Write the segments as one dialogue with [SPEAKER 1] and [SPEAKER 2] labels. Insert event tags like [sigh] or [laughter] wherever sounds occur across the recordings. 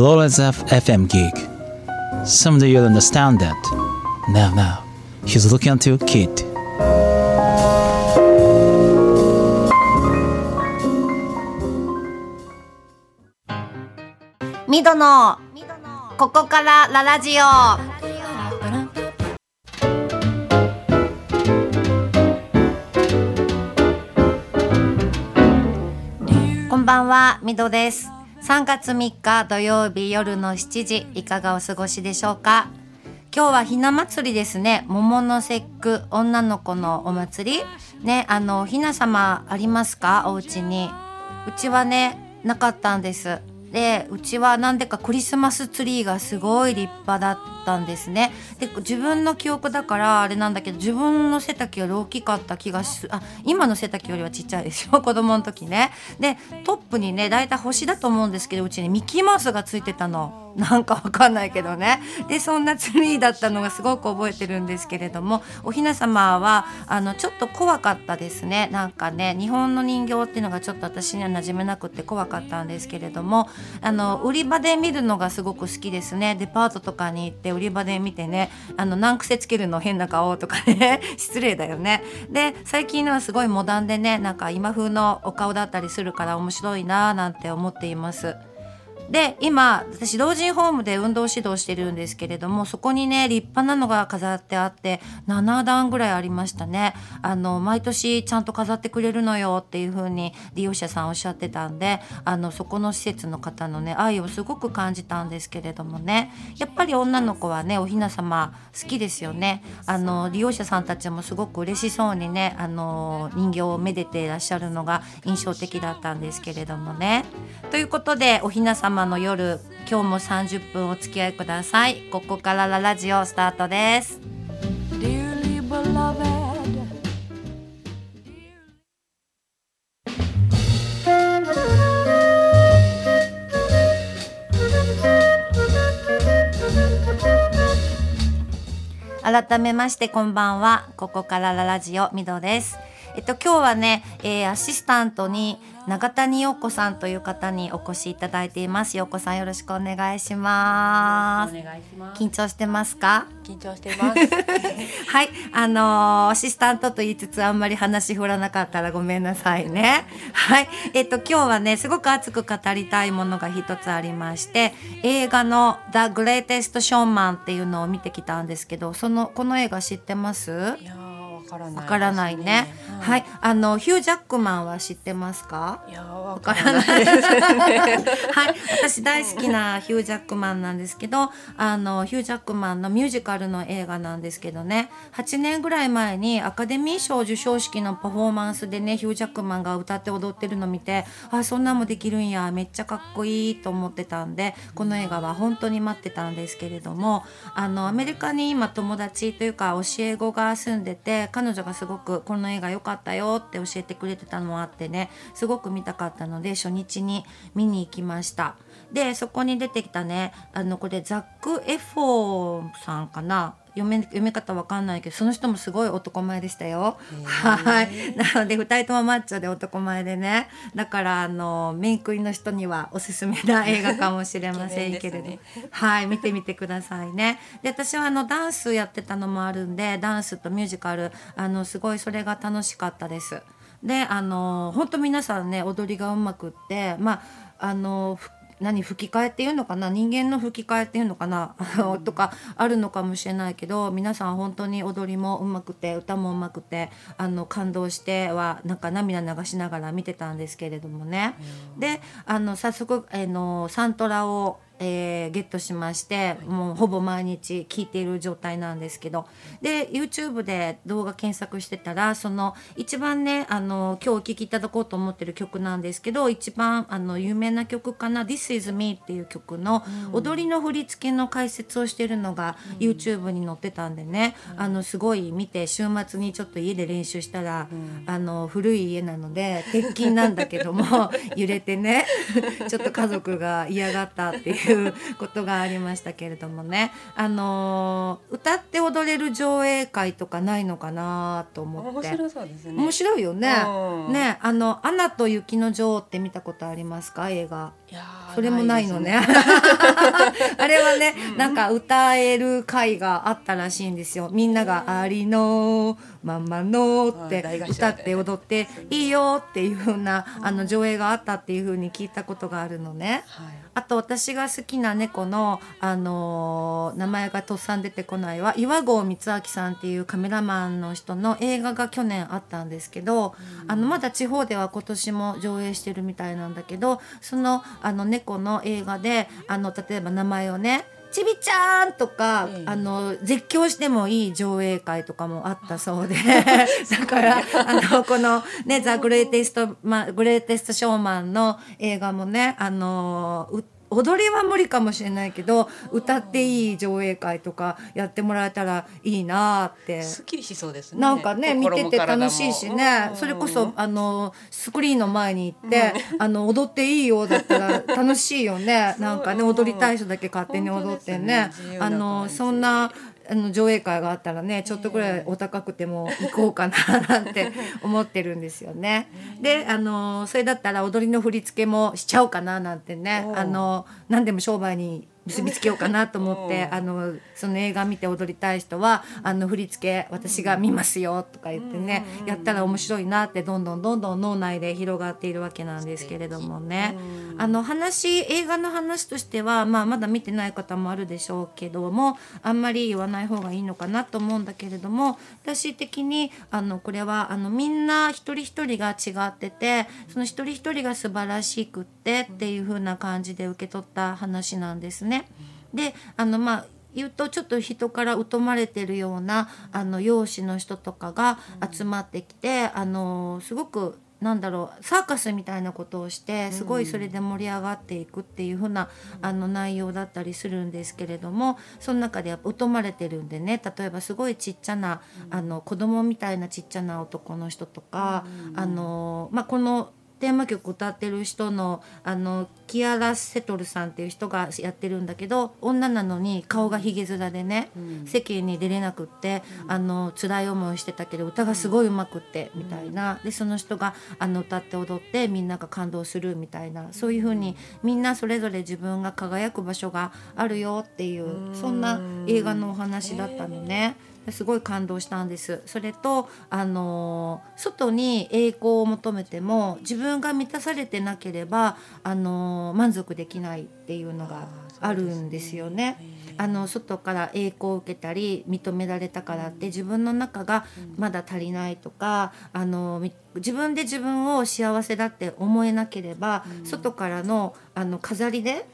[SPEAKER 1] Lawrence F- FM gig. Someday you'll understand that. Now, now, he's looking at you, kid.
[SPEAKER 2] ミドのここからララジオこんばんはミドです3月3日土曜日夜の7時いかがお過ごしでしょうか？今日はひな祭りですね。桃の節句女の子のお祭り。ねあのひな様ありますか？お家に。うちはねなかったんです。でうちはなんでかクリスマスツリーがすごい立派だったんですね。で自分の記憶だからあれなんだけど自分の背丈より大きかった気がするあ今の背丈よりはちっちゃいですよ [laughs] 子供の時ね。でトップにね大体星だと思うんですけどうちにミッキーマウスがついてたの。なんかわかんないけどね。でそんなツリーだったのがすごく覚えてるんですけれどもおひな様はあのちょっと怖かったですね。なんかね日本の人形っていうのがちょっと私には馴染めなくて怖かったんですけれどもあの売り場で見るのがすごく好きですねデパートとかに行って売り場で見てねあの難癖つけるの変な顔とかね [laughs] 失礼だよねで最近のはすごいモダンでねなんか今風のお顔だったりするから面白いなーなんて思っています。で今私老人ホームで運動指導してるんですけれどもそこにね立派なのが飾ってあって7段ぐらいありましたね。あの毎年ちゃんと飾ってくれるのよっていう風に利用者さんおっしゃってたんであのそこの施設の方のね愛をすごく感じたんですけれどもね。やっぱり女の子はねおひな様好きですよね。あの利用者さんたちもすごく嬉しそうにねあの人形をめでていらっしゃるのが印象的だったんですけれどもね。ということでおひな様の夜今日も30分お付き合いください。ここからララジオスタートです。改めましてこんばんは。ここからララジオみどですえっと今日はね、えーアシスタントに永谷陽子さんという方にお越しいただいています陽子さんよろしくお願いします
[SPEAKER 3] お願いします。
[SPEAKER 2] 緊張してますか？
[SPEAKER 3] 緊張してます。[laughs]
[SPEAKER 2] はい、あのーアシスタントと言いつつあんまり話振らなかったらごめんなさいね。はい、えっと今日はねすごく熱く語りたいものが一つありまして映画の「The Greatest Showman」っていうのを見てきたんですけどそのこの映画知ってます？
[SPEAKER 3] いやからないです、
[SPEAKER 2] わからないね。はい、あのヒュージャックマンは知ってますか？
[SPEAKER 3] いやーわ
[SPEAKER 2] わ
[SPEAKER 3] か
[SPEAKER 2] かららない
[SPEAKER 3] ね。[laughs]
[SPEAKER 2] はい、私大好きなヒュージャックマンなんですけど、あのヒュージャックマンのミュージカルの映画なんですけどね、8年ぐらい前にアカデミー賞授賞式のパフォーマンスでね、ヒュージャックマンが歌って踊ってるの見て、あ、そんなんもできるんや、めっちゃかっこいいと思ってたんで、この映画は本当に待ってたんですけれども、あのアメリカに今友達というか教え子が住んでて、彼彼女がすごくこの映画良かったよって教えてくれてたのもあってね、すごく見たかったので初日に見に行きました。でそこに出てきたねあのこれザック・エフォーさんかな？読め読み方わかんないけどその人もすごい男前でしたよ。はい。[laughs] なので2人ともマッチョで男前でね。だからあのメイクインの人にはおすすめな映画かもしれませんけれど、
[SPEAKER 3] イケメン
[SPEAKER 2] はい。見てみてくださいね。で私はあのダンスやってたのもあるんでダンスとミュージカルあのすごいそれが楽しかったです。であの本当皆さんね踊りがうまくってまああのふ何吹き替えっていうのかな？人間の吹き替えっていうのかな？とかあるのかもしれないけど皆さん本当に踊りもうまくて歌もうまくてあの感動してはなんか涙流しながら見てたんですけれどもね。であの早速あのサントラをえーゲットしましてもうほぼ毎日聴いている状態なんですけど。で YouTube で動画検索してたらその一番ねあの今日お聴きいただこうと思ってる曲なんですけど一番あの有名な曲かな「This is Me」っていう曲の踊りの振り付けの解説をしてるのが YouTube に載ってたんでね、あのすごい見て週末にちょっと家で練習したら、あの古い家なので鉄筋なんだけども [laughs] 揺れてねちょっと家族が嫌がったっていういうことがありましたけれどもね、あのー歌って踊れる上映会とかないのかなと思って。
[SPEAKER 3] 面白そうですね。
[SPEAKER 2] 面白いよね。
[SPEAKER 3] うん。
[SPEAKER 2] ねあの「アナと雪の女王」って見たことありますか？映画。それもないのね。
[SPEAKER 3] です [laughs]
[SPEAKER 2] あれはね、なんか歌える会があったらしいんですよ。みんながありのまんまのって歌って踊っていいよっていう風なあの上映があったっていう風に聞いたことがあるのね。
[SPEAKER 3] はい
[SPEAKER 2] あと私が好きな猫の、あのー名前がとっさん出てこないわ岩合光明さんっていうカメラマンの人の映画が去年あったんですけど、あのまだ地方では今年も上映してるみたいなんだけどそのあの猫の映画であの例えば名前をねちびちゃんとか、
[SPEAKER 3] ええ。
[SPEAKER 2] あの絶叫してもいい上映会とかもあったそうで。[laughs] だからあのこのね「ザ・グレイテスト・まグレイテスト・ショーマン」の映画もねあのう踊りは無理かもしれないけど歌っていい上映会とかやってもらえたらいいなって。
[SPEAKER 3] すっきりしそうですね。
[SPEAKER 2] なんかね見
[SPEAKER 3] 心
[SPEAKER 2] てて楽しいしね、
[SPEAKER 3] うん。
[SPEAKER 2] それこそあのスクリーンの前に行って、あの踊っていいよだったら楽しいよね。[laughs] なんかね踊りたい人だけ勝手に踊ってね。あのそんなあの上映会があったらねちょっとぐらいお高くても行こうかななんて [laughs] 思ってるんですよね。であのそれだったら踊りの振り付けもしちゃおうかななんてねあの何でも商売に結びつけようかなと思って
[SPEAKER 3] うん。
[SPEAKER 2] あのその映画見て踊りたい人はあの振り付け私が見ますよとか言ってねやったら面白いなってどんどんどんどん脳内で広がっているわけなんですけれどもね。あの話映画の話としては、まあ、まだ見てない方もあるでしょうけどもあんまり言わない方がいいのかなと思うんだけれども私的にあのこれはあのみんな一人一人が違っててその一人一人が素晴らしくってっていう風な感じで受け取った話なんですね。であのまあ言うとちょっと人から疎まれてるようなあの容姿の人とかが集まってきて、あのすごくなんだろうサーカスみたいなことをしてすごいそれで盛り上がっていくっていう風なあの内容だったりするんですけれどもその中で疎まれてるんでね例えばすごいちっちゃなあの子供みたいなちっちゃな男の人とか、あのまあ、このテーマ曲歌ってる人のあのキアラ・セトルさんっていう人がやってるんだけど女なのに顔がひげ面でね、世間に出れなくって、あの辛い思いをしてたけど歌がすごいうまくってみたいな、でその人があの歌って踊ってみんなが感動するみたいな。そういう風にみんなそれぞれ自分が輝く場所があるよっていうそんな映画のお話だったのね。すごい感動したんです。それとあのー外に栄光を求めても自分が満たされてなければあのー満足できないっていうのがあるんですよね。あの外から栄光を受けたり認められたからって自分の中がまだ足りないとかあのみ自分で自分を幸せだって思えなければ、外からのあの飾りで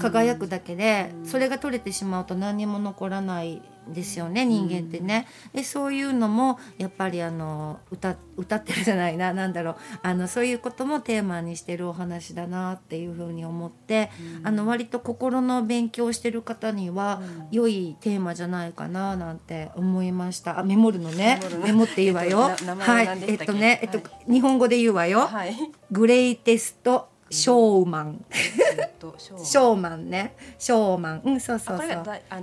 [SPEAKER 2] 輝くだけで、それが取れてしまうと何にも残らないですよね人間ってね。でそういうのもやっぱりあの歌歌ってるじゃないななんだろう。あのそういうこともテーマにしてるお話だなっていうふうに思って、あの割と心の勉強してる方には良いテーマじゃないかななんて思いました。あメモるのね。
[SPEAKER 3] メモ
[SPEAKER 2] って言うわよ。はいえっとねえっと、
[SPEAKER 3] はい。
[SPEAKER 2] 日本語で言うわよ。
[SPEAKER 3] はい。
[SPEAKER 2] グレイテストショーマン。
[SPEAKER 3] えっとショー
[SPEAKER 2] マンね。ショーマン。うん、そうそうそう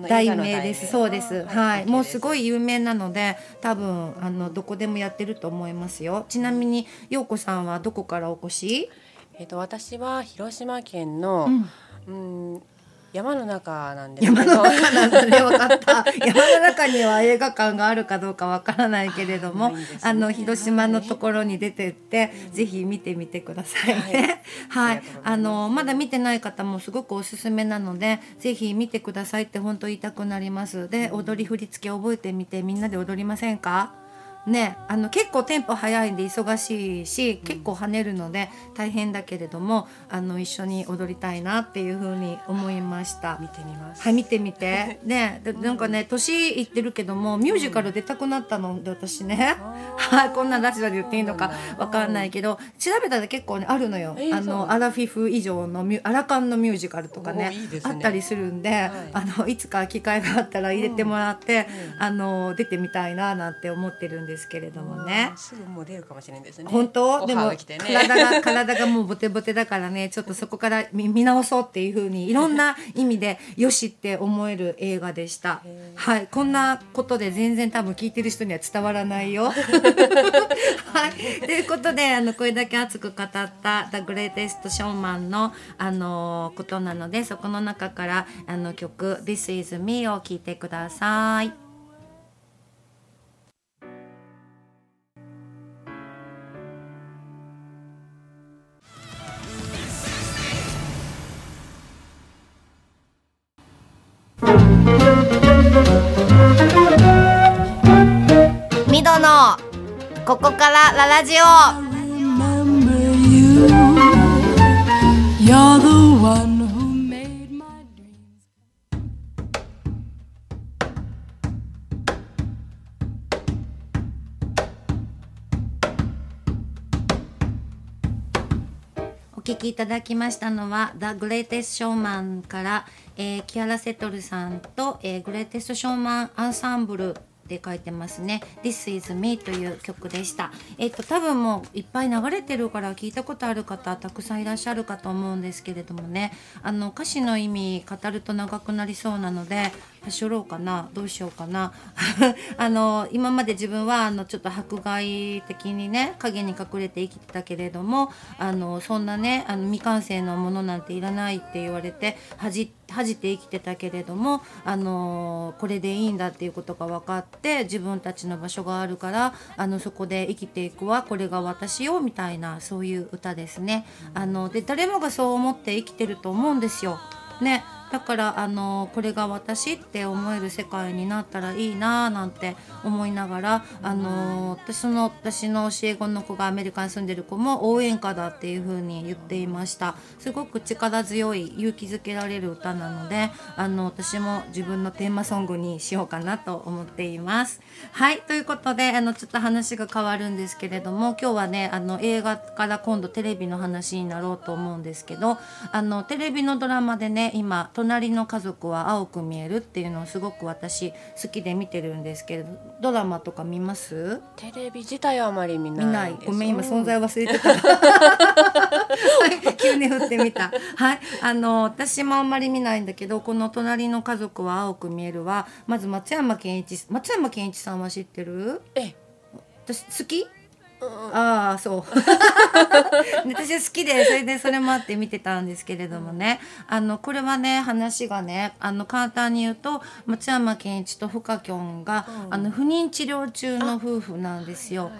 [SPEAKER 3] 題名
[SPEAKER 2] 名です。そうです。は。
[SPEAKER 3] はいい
[SPEAKER 2] もうすごい有名なので、多分あのどこでもやってると思いますよ。ちなみに陽子さんはどこからお越し？
[SPEAKER 3] えっと私は広島県のうん山の中なんですけ
[SPEAKER 2] 山
[SPEAKER 3] ど
[SPEAKER 2] の中なんだね、分かった。山の中には映画館があるかどうかわからないけれども、
[SPEAKER 3] ないですね
[SPEAKER 2] あの広島のところに出てって、ぜひ見てみてくださいね。はい、
[SPEAKER 3] ありがとうござい
[SPEAKER 2] あのまだ見てない方もすごくおすすめなので、ぜひ見てくださいって本当言いたくなります。で、踊り振り付け覚えてみてみんなで踊りませんか？ね、あの結構テンポ早いんで忙しいし結構跳ねるので大変だけれどもあの一緒に踊りたいなっていうふうに思いました。
[SPEAKER 3] 見てみます。
[SPEAKER 2] はい見てみて。[laughs] ねでなんかね年いってるけどもミュージカル出たくなったので私ね。[laughs] はいこんなラジオで言っていいのかわかんないけど調べたら結構ねあるのよ、
[SPEAKER 3] えー
[SPEAKER 2] あのアラフィフ以上のミュアラカンのミュージカルとかね
[SPEAKER 3] ね。
[SPEAKER 2] あったりするんで、
[SPEAKER 3] い。
[SPEAKER 2] あのいつか機会があったら入れてもらって、あの出てみたいななんて思ってるんですけれどもね。
[SPEAKER 3] すぐもう出るかもしれないですね。
[SPEAKER 2] 本当？
[SPEAKER 3] オフ
[SPEAKER 2] でも。体が [laughs] 体がもうボテボテだからねちょっとそこから見見直そうっていう風にいろんな意味でよしって思える映画でしたはいこんなことで全然多分聞いてる人には伝わらないよ [laughs] はいということであのこれだけ熱く語った「The Greatest Showman の」あのことなのでそこの中からあの曲「This is Me」を聴いてください。ここからララジオ
[SPEAKER 4] remember you. You're the one who made my dreams.
[SPEAKER 2] お聞きいただきましたのは「The Greatest Showman」から、えーキアラ・セトルさんと、えー、グレイテスト・ショーマン・アンサンブルって書いてますね「This is Me」という曲でした。えっ、と多分もういっぱい流れてるから聞いたことある方たくさんいらっしゃるかと思うんですけれどもね。あの歌詞の意味語ると長くなりそうなのでしょろうかなどうしようかな [laughs] あの今まで自分はあのちょっと迫害的にね影に隠れて生きてたけれどもあのそんなねあの未完成のものなんていらないって言われて恥恥じて生きてたけれどもあのこれでいいんだっていうことが分かって自分たちの場所があるからあのそこで生きていくわこれが私よみたいなそういう歌ですね。あので誰もがそう思って生きてると思うんですよ。ね、だからあのこれが私って思える世界になったらいいなぁなんて思いながらあの私の私の教え子の子がアメリカに住んでる子も応援歌だっていう風に言っていました。すごく力強い勇気づけられる歌なのであの私も自分のテーマソングにしようかなと思っています。はいということであのちょっと話が変わるんですけれども今日はねあの映画から今度テレビの話になろうと思うんですけどあのテレビのドラマでね今「隣の家族は青く見える」っていうのをすごく私好きで見てるんですけれどドラマとか見ます？
[SPEAKER 3] テレビ自体はあまり見ない
[SPEAKER 2] 見ない。ごめん今存在忘れてた。は [laughs] い急に振ってみた。はい。あの私もあんまり見ないんだけどこの「隣の家族は青く見えるは」まず松山ケンイチ松山ケンイチさんは知ってる？
[SPEAKER 3] え。
[SPEAKER 2] 私好き？ああそう。で私好きでそれでそれもあって見てたんですけれどもね。あのこれはね話がねあの簡単に言うと松山ケンイチとフカキョンが、あの不妊治療中の夫婦なんですよ。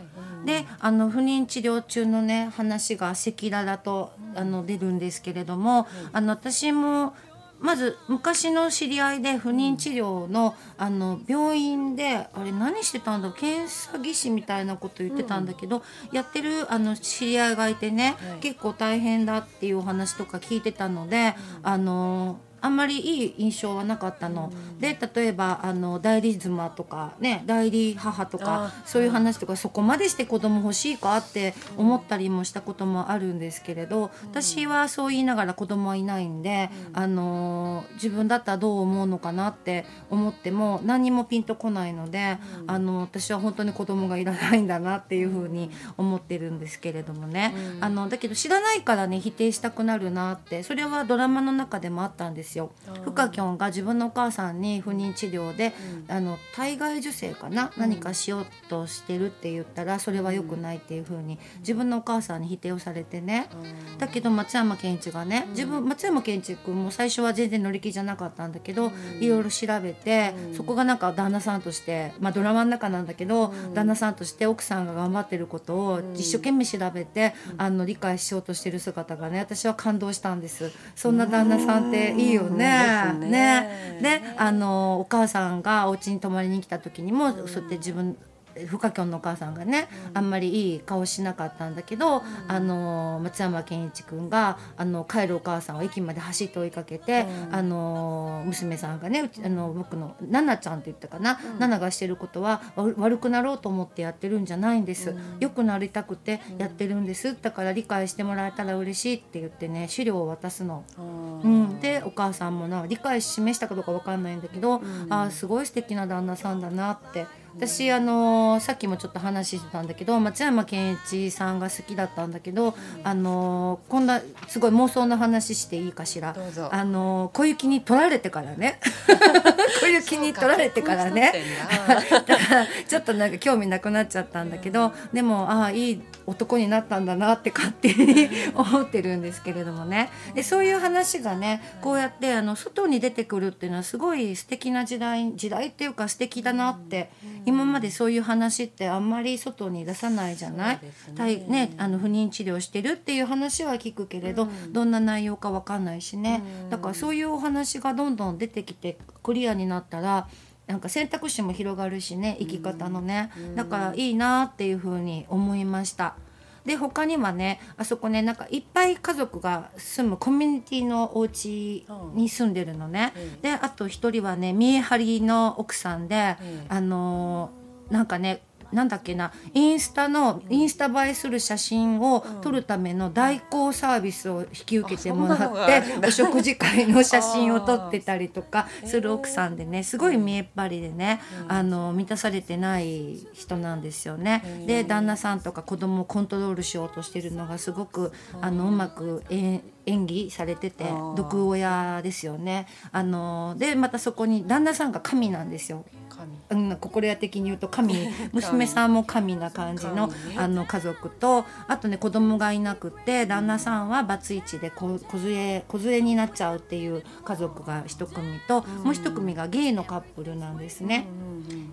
[SPEAKER 2] であの不妊治療中のね話が赤裸々とあの出るんですけれども、あの私もまず昔の知り合いで不妊治療のあの病院であれ何してたんだ検査技師みたいなこと言ってたんだけど、やってるあの知り合いがいてね、
[SPEAKER 3] はい。
[SPEAKER 2] 結構大変だっていうお話とか聞いてたので、あのあんまりいい印象はなかったの。で例えばあの代理妻とかね代理母とか
[SPEAKER 3] あ
[SPEAKER 2] そういう話とかそこまでして子供欲しいかって思ったりもしたこともあるんですけれど私はそう言いながら子供はいないんであの自分だったらどう思うのかなって思っても何にもピンとこないのであの私は本当に子供がいらないんだなっていうふうに思ってるんですけれどもね。あのだけど知らないからね否定したくなるなってそれはドラマの中でもあったんですよ。フカキョンが自分のお母さんに不妊治療で、あの体外受精かな、何かしようとしてるって言ったらそれは良くないっていうふうに自分のお母さんに否定をされてね、だけど松山ケンイチがね自分松山ケンイチ君も最初は全然乗り気じゃなかったんだけど、いろいろ調べて、そこがなんか旦那さんとして、まあ、ドラマの中なんだけど、旦那さんとして奥さんが頑張ってることを一生懸命調べて、あの理解しようとしてる姿がね私は感動したんです。そんな旦那さんっていいよね。
[SPEAKER 3] ね。
[SPEAKER 2] ね。であのお母さんがお家に泊まりに来た時にも、そうやって自分フカキョンのお母さんがね、あんまりいい顔しなかったんだけど、あの松山ケンイチ君があの帰るお母さんを駅まで走って追いかけて、あの娘さんがねあの僕のナナちゃんって言ったかな、ナナがしてることはわ悪くなろうと思ってやってるんじゃないんです、良くなりたくてやってるんです。だから理解してもらえたら嬉しいって言ってね資料を渡すの。うん、でお母さんもな理解示したかどうかわかんないんだけど、あーすごい素敵な旦那さんだなって私あのーさっきもちょっと話してたんだけど松山ケンイチさんが好きだったんだけど、あのーこんなすごい妄想の話していいかしら。あのー小雪に取られてからね。小雪に取られてからね。だ。[laughs] からちょっとなんか興味なくなっちゃったんだけどでもああいい男になったんだなって勝手に思ってるんですけれどもね。でそういう話がねこうやってあの外に出てくるっていうのはすごい素敵な時代時代っていうか素敵だなって今までそういう話ってあんまり外に出さないじゃない？
[SPEAKER 3] ね。
[SPEAKER 2] 対ねあの不妊治療してるっていう話は聞くけれど、どんな内容かわかんないしね、だからそういうお話がどんどん出てきてクリアになったらなんか選択肢も広がるしね生き方のね、だからいいなっていうふうに思いました。で他にはねあそこねなんかいっぱい家族が住むコミュニティのお家に住んでるのね。であと一人はね見え張りの奥さんで、あのーなんかねなんだっけなインスタのインスタ映えする写真を撮るための代行サービスを引き受けてもらってお食事会の写真を撮ってたりとか [laughs] する奥さんでねすごい見えっ張りでねあの満たされてない人なんですよね。で旦那さんとか子供をコントロールしようとしてるのがすごくあのうまくえ演技されてて
[SPEAKER 3] ー。
[SPEAKER 2] 毒親ですよね。あのでまたそこに旦那さんが神なんですよ。
[SPEAKER 3] 神。
[SPEAKER 2] うん、心屋的に言うと神。[laughs] 娘さんも神な感じのあの家族とあとね子供がいなくって旦那さんはバツイチで子子連れ子連れになっちゃうっていう家族が一組ともう一組がゲイのカップルなんですね。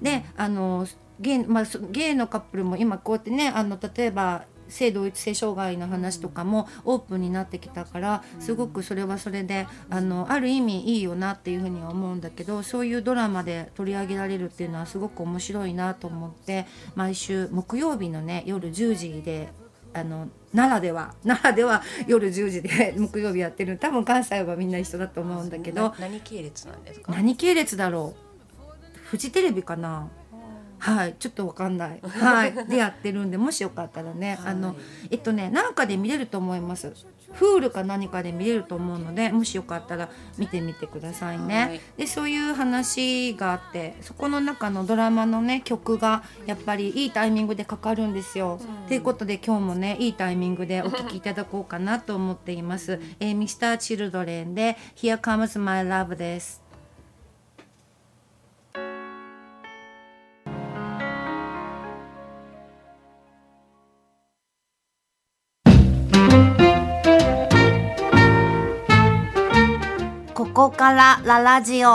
[SPEAKER 2] であのゲイ,、まあ、そゲイのカップルも今こうやってねあの例えば性同一性障害の話とかもオープンになってきたからすごくそれはそれであのある意味いいよなっていうふうには思うんだけどそういうドラマで取り上げられるっていうのはすごく面白いなと思って毎週木曜日のね夜10時であの奈良では [laughs] 奈良では夜10時で [laughs] 木曜日やってる。多分関西はみんな一緒だと思うんだけど。
[SPEAKER 3] な何系列なんですか？
[SPEAKER 2] 何系列だろう？フジテレビかな？はいちょっとわかんない。[laughs] はいでやってるんでもしよかったらね、あのえっとねなんかで見れると思います。フールか何かで見れると思うのでもしよかったら見てみてくださいね、
[SPEAKER 3] はい。
[SPEAKER 2] でそういう話があってそこの中のドラマのね曲がやっぱりいいタイミングでかかるんですよ。と、いうことで今日もねいいタイミングでお聴きいただこうかなと思っています。えー、Mr.Children で「Here Comes My Love」です。こからララジオ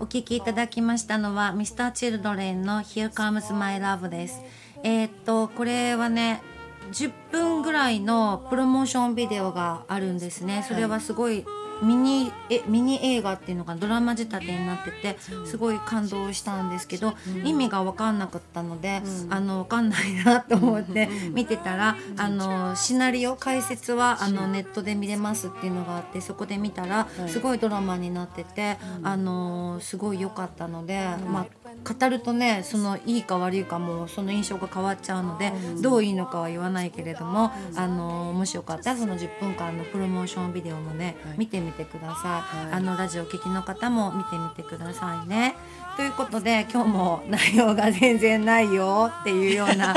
[SPEAKER 2] お聞きいただきましたのは Mr.Children の Here Comes My Love です。えーっとこれはね10分ぐらいのプロモーションビデオがあるんですね。それはすごいミニえミニ映画っていうのがドラマ仕立てになっててすごい感動したんですけど、意味が分かんなかったので、あの分かんないなと思って見てたら、あのシナリオ解説はあのネットで見れますっていうのがあってそこで見たらすごいドラマになってて、あのすごい良かったので、まあ語るとねそのいいか悪いかもその印象が変わっちゃうので、どういいのかは言わないけれども、あのもしよかったらその10分間のプロモーションビデオもね、見てみてください、あのラジオ聴きの方も見てみてくださいね。ということで今日も内容が全然ないよっていうような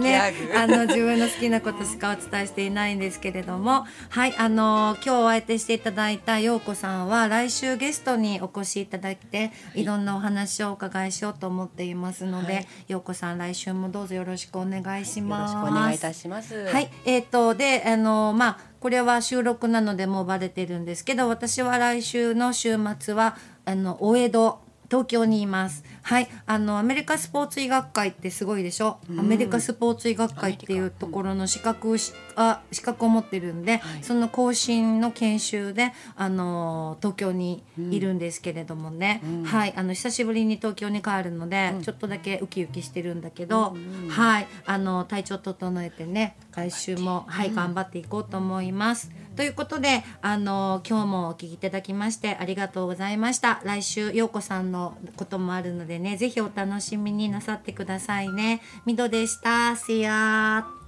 [SPEAKER 2] ねあの自分の好きなことしかお伝えしていないんですけれども。はいあの今日お相手していただいた陽子さんは来週ゲストにお越しいただいてい。ろんなお話をお伺いしようと思っていますので、陽子さん来週もどうぞよろしくお願いし
[SPEAKER 3] よろ
[SPEAKER 2] ます。
[SPEAKER 3] しくお願いいたします。
[SPEAKER 2] はい、えっ、とであのまあこれは収録なのでもうバレてるんですけど私は来週の週末はあのお江戸東京にいます。はい、あのアメリカスポーツ医学会ってすごいでしょ？アメリカスポーツ医学会っていうところの資格あ資格を持ってるんで、その更新の研修であの東京にいるんですけれどもね、はい、あの久しぶりに東京に帰るので、ちょっとだけウキウキしてるんだけど、はい、あの体調整えてね、来週もはい頑張っていこうと思います。ということであの今日もお聞きいただきましてありがとうございました。来週陽子さんのこともあるのでねぜひお楽しみになさってくださいね。みどでした。See ya